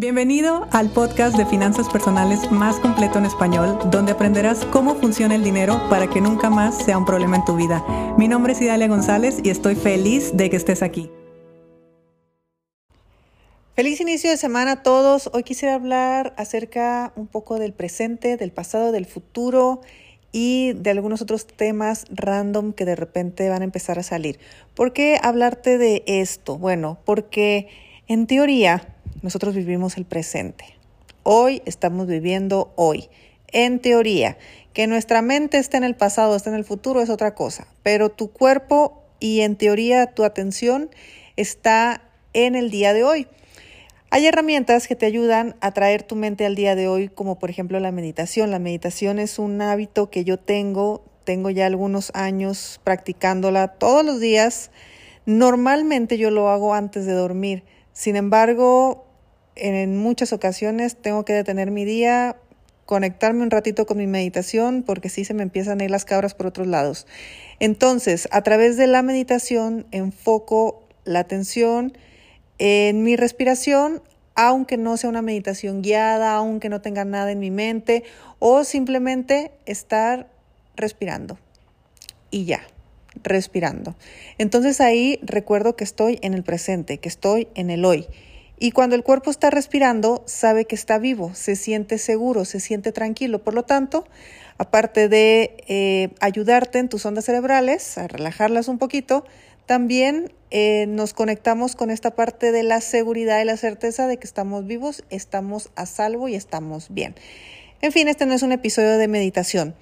Bienvenido al podcast de finanzas personales más completo en español, donde aprenderás cómo funciona el dinero para que nunca más sea un problema en tu vida. Mi nombre es Idalia González y estoy feliz de que estés aquí. Feliz inicio de semana a todos. Hoy quisiera hablar acerca un poco del presente, del pasado, del futuro y de algunos otros temas random que de repente van a empezar a salir. ¿Por qué hablarte de esto? Bueno, porque en teoría nosotros vivimos el presente. Hoy estamos viviendo hoy. En teoría, que nuestra mente esté en el pasado, esté en el futuro es otra cosa, pero tu cuerpo y en teoría tu atención está en el día de hoy. Hay herramientas que te ayudan a traer tu mente al día de hoy, como por ejemplo la meditación. La meditación es un hábito que yo tengo, tengo ya algunos años practicándola todos los días. Normalmente yo lo hago antes de dormir. Sin embargo, en muchas ocasiones tengo que detener mi día, conectarme un ratito con mi meditación, porque sí se me empiezan a ir las cabras por otros lados. Entonces, a través de la meditación, enfoco la atención en mi respiración, aunque no sea una meditación guiada, aunque no tenga nada en mi mente, o simplemente estar respirando. Y ya, respirando. Entonces ahí recuerdo que estoy en el presente, que estoy en el hoy y cuando el cuerpo está respirando, sabe que está vivo, se siente seguro, se siente tranquilo. Por lo tanto, aparte de eh, ayudarte en tus ondas cerebrales, a relajarlas un poquito, también eh, nos conectamos con esta parte de la seguridad y la certeza de que estamos vivos, estamos a salvo y estamos bien. En fin, este no es un episodio de meditación,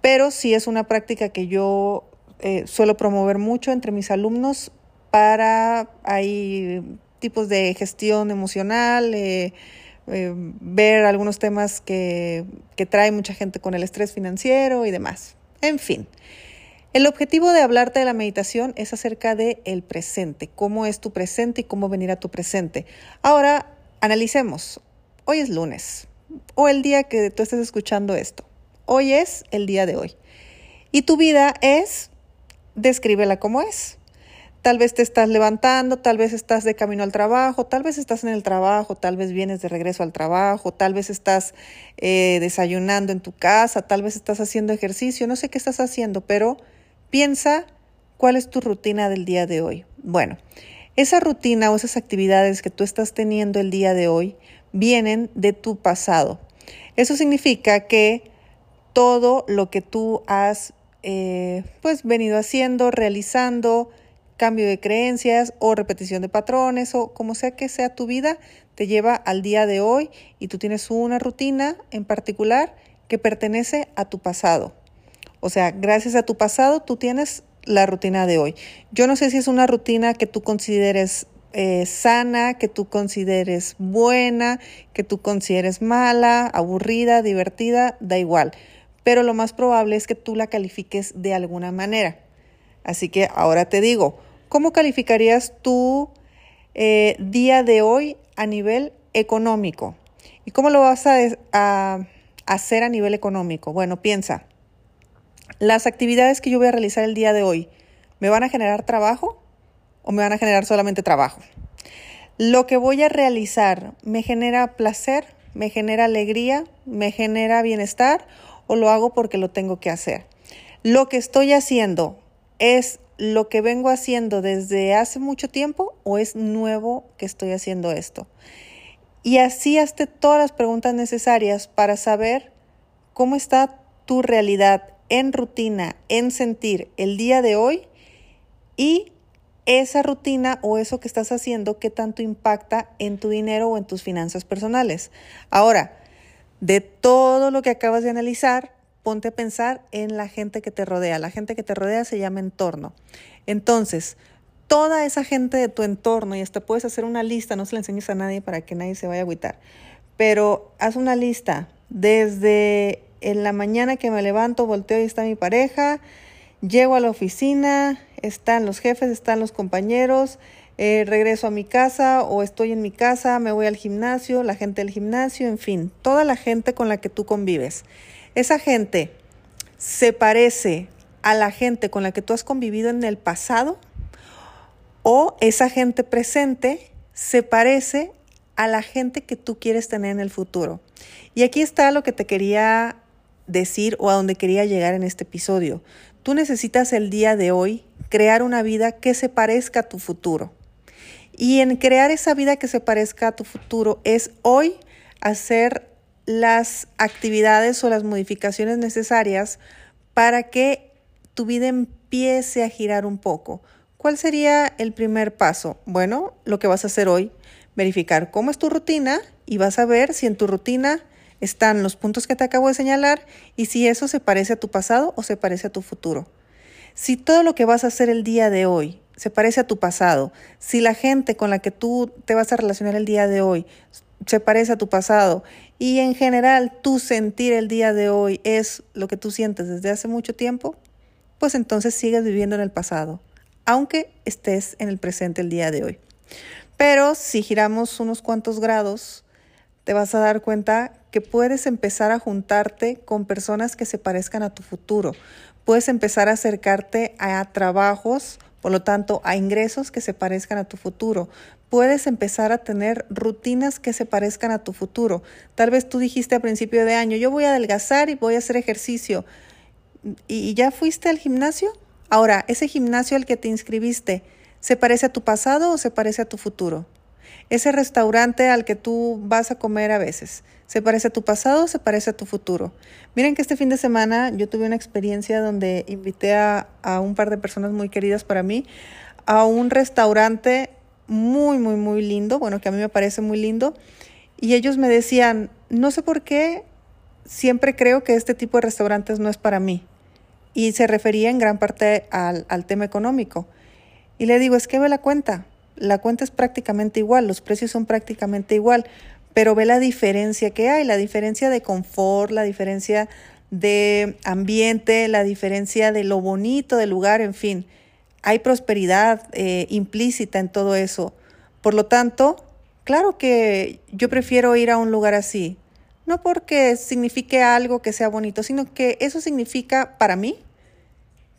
pero sí es una práctica que yo eh, suelo promover mucho entre mis alumnos para ahí tipos de gestión emocional, eh, eh, ver algunos temas que, que trae mucha gente con el estrés financiero y demás. En fin. El objetivo de hablarte de la meditación es acerca de presente, cómo es tu presente y cómo venir a tu presente. Ahora, analicemos. Hoy es lunes o el día que tú estés escuchando esto. Hoy es el día de hoy. Y tu vida es, descríbela como es. Tal vez te estás levantando, tal vez estás de camino al trabajo, tal vez estás en el trabajo, tal vez vienes de regreso al trabajo, tal vez estás eh, desayunando en tu casa, tal vez estás haciendo ejercicio, no sé qué estás haciendo, pero piensa cuál es tu rutina del día de hoy. Bueno, esa rutina o esas actividades que tú estás teniendo el día de hoy vienen de tu pasado. Eso significa que todo lo que tú has eh, pues venido haciendo, realizando, cambio de creencias o repetición de patrones o como sea que sea tu vida, te lleva al día de hoy y tú tienes una rutina en particular que pertenece a tu pasado. O sea, gracias a tu pasado tú tienes la rutina de hoy. Yo no sé si es una rutina que tú consideres eh, sana, que tú consideres buena, que tú consideres mala, aburrida, divertida, da igual. Pero lo más probable es que tú la califiques de alguna manera. Así que ahora te digo, ¿cómo calificarías tu eh, día de hoy a nivel económico? ¿Y cómo lo vas a, hacer a nivel económico? Bueno, piensa, las actividades que yo voy a realizar el día de hoy, ¿me van a generar trabajo o me van a generar solamente trabajo? Lo que voy a realizar, ¿me genera placer? ¿Me genera alegría? ¿Me genera bienestar? ¿O lo hago porque lo tengo que hacer? Lo que estoy haciendo, ¿Es lo que vengo haciendo desde hace mucho tiempo o es nuevo que estoy haciendo esto? Y así hazte todas las preguntas necesarias para saber cómo está tu realidad en rutina, en sentir el día de hoy y esa rutina o eso que estás haciendo, qué tanto impacta en tu dinero o en tus finanzas personales. Ahora, de todo lo que acabas de analizar, ponte a pensar en la gente que te rodea. La gente que te rodea se llama entorno. Entonces, toda esa gente de tu entorno, y hasta puedes hacer una lista, no se la enseñes a nadie para que nadie se vaya a agüitar, pero haz una lista desde en la mañana que me levanto, volteo y está mi pareja, llego a la oficina, están los jefes, están los compañeros, eh, regreso a mi casa o estoy en mi casa, me voy al gimnasio, la gente del gimnasio, en fin, toda la gente con la que tú convives esa gente se parece a la gente con la que tú has convivido en el pasado o esa gente presente se parece a la gente que tú quieres tener en el futuro. Y aquí está lo que te quería decir o a donde quería llegar en este episodio. Tú necesitas el día de hoy crear una vida que se parezca a tu futuro. Y en crear esa vida que se parezca a tu futuro es hoy hacer las actividades o las modificaciones necesarias para que tu vida empiece a girar un poco. ¿Cuál sería el primer paso? Bueno, lo que vas a hacer hoy, verificar cómo es tu rutina y vas a ver si en tu rutina están los puntos que te acabo de señalar y si eso se parece a tu pasado o se parece a tu futuro. Si todo lo que vas a hacer el día de hoy se parece a tu pasado, si la gente con la que tú te vas a relacionar el día de hoy se parece a tu pasado y en general tu sentir el día de hoy es lo que tú sientes desde hace mucho tiempo, pues entonces sigues viviendo en el pasado, aunque estés en el presente el día de hoy. Pero si giramos unos cuantos grados, te vas a dar cuenta que puedes empezar a juntarte con personas que se parezcan a tu futuro. Puedes empezar a acercarte a trabajos por lo tanto, a ingresos que se parezcan a tu futuro. Puedes empezar a tener rutinas que se parezcan a tu futuro. Tal vez tú dijiste a principio de año, yo voy a adelgazar y voy a hacer ejercicio. ¿Y ya fuiste al gimnasio? Ahora, ese gimnasio al que te inscribiste, ¿se parece a tu pasado o se parece a tu futuro? Ese restaurante al que tú vas a comer a veces, ¿se parece a tu pasado o se parece a tu futuro? Miren que este fin de semana yo tuve una experiencia donde invité a, a un par de personas muy queridas para mí a un restaurante muy, muy, muy lindo, bueno, que a mí me parece muy lindo, y ellos me decían, no sé por qué, siempre creo que este tipo de restaurantes no es para mí. Y se refería en gran parte al, al tema económico. Y le digo, es que ve la cuenta, la cuenta es prácticamente igual, los precios son prácticamente igual, pero ve la diferencia que hay, la diferencia de confort, la diferencia de ambiente, la diferencia de lo bonito del lugar, en fin, hay prosperidad eh, implícita en todo eso. Por lo tanto, claro que yo prefiero ir a un lugar así, no porque signifique algo que sea bonito, sino que eso significa para mí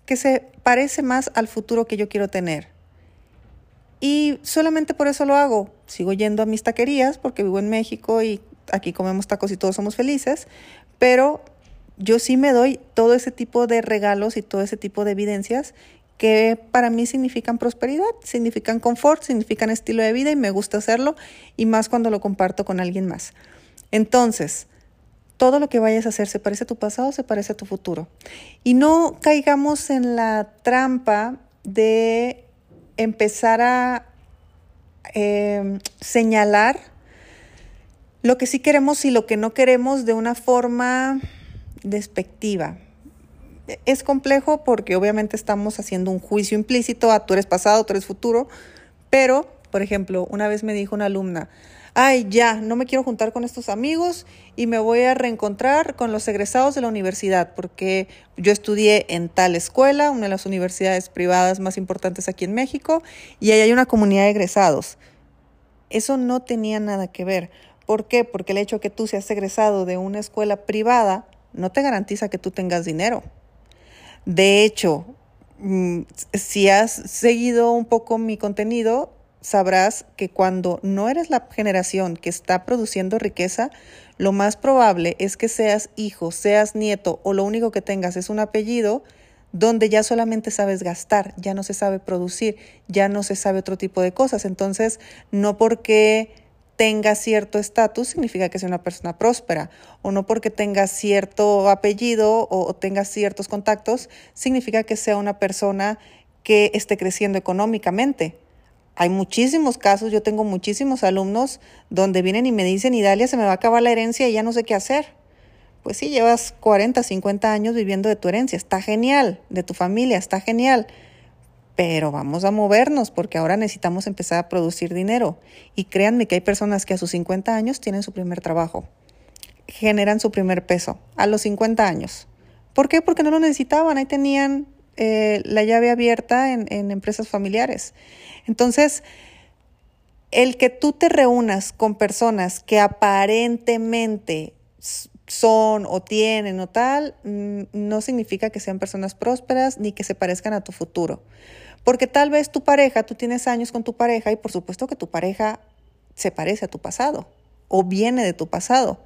que se parece más al futuro que yo quiero tener. Y solamente por eso lo hago. Sigo yendo a mis taquerías porque vivo en México y aquí comemos tacos y todos somos felices, pero yo sí me doy todo ese tipo de regalos y todo ese tipo de evidencias que para mí significan prosperidad, significan confort, significan estilo de vida y me gusta hacerlo y más cuando lo comparto con alguien más. Entonces, todo lo que vayas a hacer se parece a tu pasado, se parece a tu futuro. Y no caigamos en la trampa de empezar a em, señalar lo que sí queremos y lo que no queremos de una forma despectiva. Es complejo porque obviamente estamos haciendo un juicio implícito a tú eres pasado, tú eres futuro, pero, por ejemplo, una vez me dijo una alumna, ay, ya, no me quiero juntar con estos amigos y me voy a reencontrar con los egresados de la universidad, porque yo estudié en tal escuela, una de las universidades privadas más importantes aquí en México, y ahí hay una comunidad de egresados. Eso no tenía nada que ver. ¿Por qué? Porque el hecho de que tú seas egresado de una escuela privada no te garantiza que tú tengas dinero. De hecho, mm, si has seguido un poco mi contenido, sabrás que cuando no eres la generación que está produciendo riqueza, lo más probable es que seas hijo, seas nieto o lo único que tengas es un apellido donde ya solamente sabes gastar, ya no se sabe producir, ya no se sabe otro tipo de cosas. Entonces, no porque tenga cierto estatus significa que sea una persona próspera, o no porque tenga cierto apellido o, tenga ciertos contactos significa que sea una persona que esté creciendo económicamente. Hay muchísimos casos, yo tengo muchísimos alumnos donde vienen y me dicen, Idalia, se me va a acabar la herencia y ya no sé qué hacer. Pues sí, llevas 40, 50 años viviendo de tu herencia, está genial, de tu familia, está genial, pero vamos a movernos porque ahora necesitamos empezar a producir dinero. Y créanme que hay personas que a sus 50 años tienen su primer trabajo, generan su primer peso a los 50 años. ¿Por qué? Porque no lo necesitaban, ahí tenían eh, la llave abierta en, en empresas familiares. Entonces, el que tú te reúnas con personas que aparentemente son o tienen o tal, no significa que sean personas prósperas ni que se parezcan a tu futuro. Porque tal vez tu pareja, tú tienes años con tu pareja y por supuesto que tu pareja se parece a tu pasado o viene de tu pasado.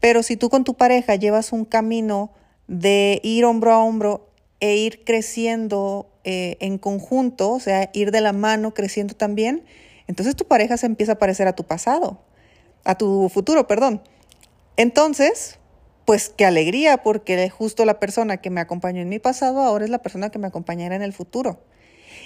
Pero si tú con tu pareja llevas un camino de ir hombro a hombro e ir creciendo eh, en conjunto, o sea, ir de la mano creciendo también, entonces tu pareja se empieza a parecer a tu pasado, a tu futuro, perdón. Entonces, pues qué alegría, porque justo la persona que me acompañó en mi pasado ahora es la persona que me acompañará en el futuro.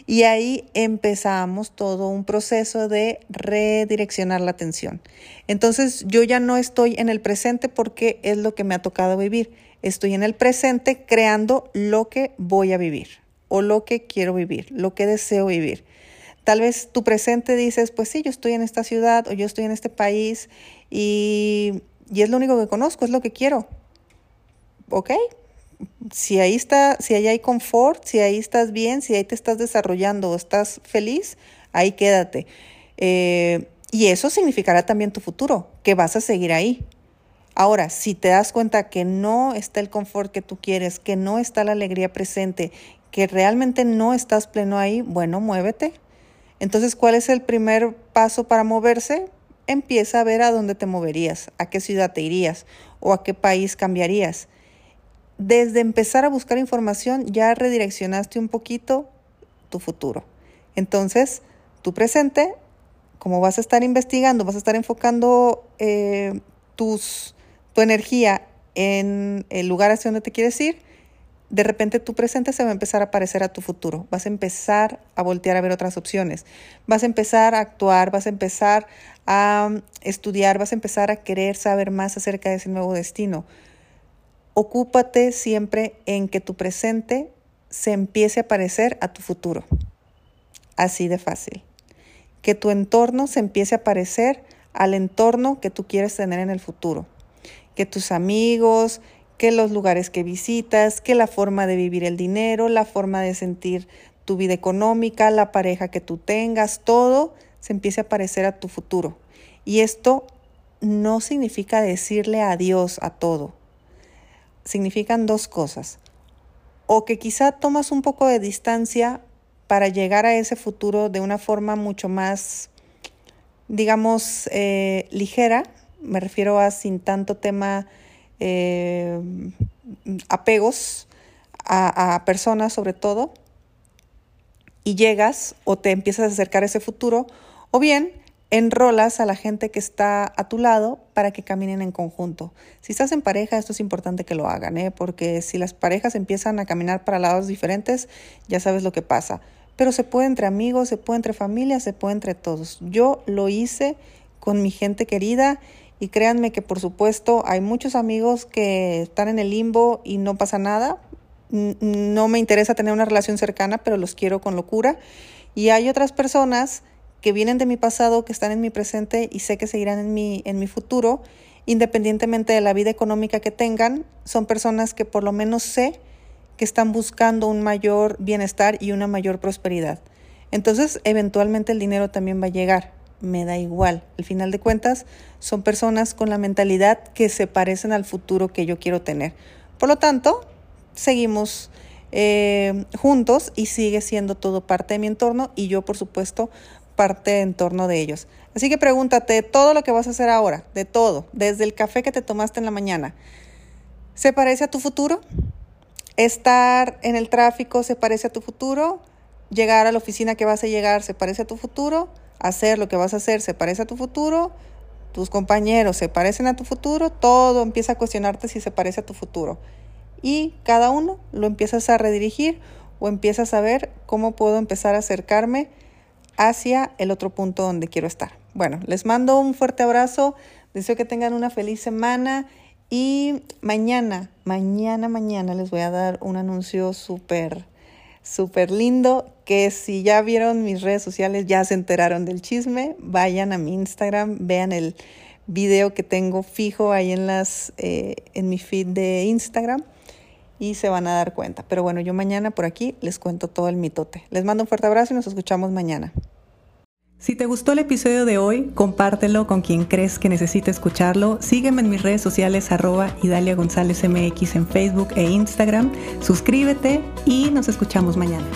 Y ahí empezamos todo un proceso de redireccionar la atención. Entonces yo ya no estoy en el presente porque es lo que me ha tocado vivir. Estoy en el presente creando lo que voy a vivir o lo que quiero vivir, lo que deseo vivir. Tal vez tu presente dices, pues sí, yo estoy en esta ciudad o yo estoy en este país y, y es lo único que conozco, es lo que quiero. ¿Ok? Si ahí está, si ahí hay confort, si ahí estás bien, si ahí te estás desarrollando o estás feliz, ahí quédate. Eh, y eso significará también tu futuro, que vas a seguir ahí. Ahora, si te das cuenta que no está el confort que tú quieres, que no está la alegría presente, que realmente no estás pleno ahí, bueno, muévete. Entonces, ¿cuál es el primer paso para moverse? Empieza a ver a dónde te moverías, a qué ciudad te irías o a qué país cambiarías desde empezar a buscar información ya redireccionaste un poquito tu futuro. Entonces, tu presente, como vas a estar investigando, vas a estar enfocando eh, tus, tu energía en el lugar hacia donde te quieres ir, de repente tu presente se va a empezar a parecer a tu futuro. Vas a empezar a voltear a ver otras opciones. Vas a empezar a actuar, vas a empezar a estudiar, vas a empezar a querer saber más acerca de ese nuevo destino. Ocúpate siempre en que tu presente se empiece a parecer a tu futuro. Así de fácil. Que tu entorno se empiece a parecer al entorno que tú quieres tener en el futuro. Que tus amigos, que los lugares que visitas, que la forma de vivir el dinero, la forma de sentir tu vida económica, la pareja que tú tengas, todo se empiece a parecer a tu futuro. Y esto no significa decirle adiós a todo significan dos cosas. O que quizá tomas un poco de distancia para llegar a ese futuro de una forma mucho más, digamos, eh, ligera. Me refiero a sin tanto tema eh, apegos a, a personas sobre todo. Y llegas o te empiezas a acercar a ese futuro. O bien enrolas a la gente que está a tu lado para que caminen en conjunto. Si estás en pareja, esto es importante que lo hagan, ¿eh? porque si las parejas empiezan a caminar para lados diferentes, ya sabes lo que pasa. Pero se puede entre amigos, se puede entre familias, se puede entre todos. Yo lo hice con mi gente querida y créanme que por supuesto hay muchos amigos que están en el limbo y no pasa nada. No me interesa tener una relación cercana, pero los quiero con locura. Y hay otras personas que vienen de mi pasado, que están en mi presente y sé que seguirán en mi, en mi futuro, independientemente de la vida económica que tengan, son personas que por lo menos sé que están buscando un mayor bienestar y una mayor prosperidad. Entonces, eventualmente el dinero también va a llegar. Me da igual. Al final de cuentas, son personas con la mentalidad que se parecen al futuro que yo quiero tener. Por lo tanto, seguimos eh, juntos y sigue siendo todo parte de mi entorno y yo, por supuesto, parte en torno de ellos. Así que pregúntate todo lo que vas a hacer ahora, de todo, desde el café que te tomaste en la mañana. ¿Se parece a tu futuro? ¿Estar en el tráfico se parece a tu futuro? ¿Llegar a la oficina que vas a llegar se parece a tu futuro? ¿Hacer lo que vas a hacer se parece a tu futuro? ¿Tus compañeros se parecen a tu futuro? Todo empieza a cuestionarte si se parece a tu futuro. Y cada uno lo empiezas a redirigir o empiezas a ver cómo puedo empezar a acercarme hacia el otro punto donde quiero estar. Bueno, les mando un fuerte abrazo, deseo que tengan una feliz semana y mañana, mañana, mañana les voy a dar un anuncio súper, súper lindo que si ya vieron mis redes sociales, ya se enteraron del chisme, vayan a mi Instagram, vean el video que tengo fijo ahí en, las, eh, en mi feed de Instagram y se van a dar cuenta. Pero bueno, yo mañana por aquí les cuento todo el mitote. Les mando un fuerte abrazo y nos escuchamos mañana. Si te gustó el episodio de hoy, compártelo con quien crees que necesite escucharlo. Sígueme en mis redes sociales arroba Idalia González MX en Facebook e Instagram. Suscríbete y nos escuchamos mañana.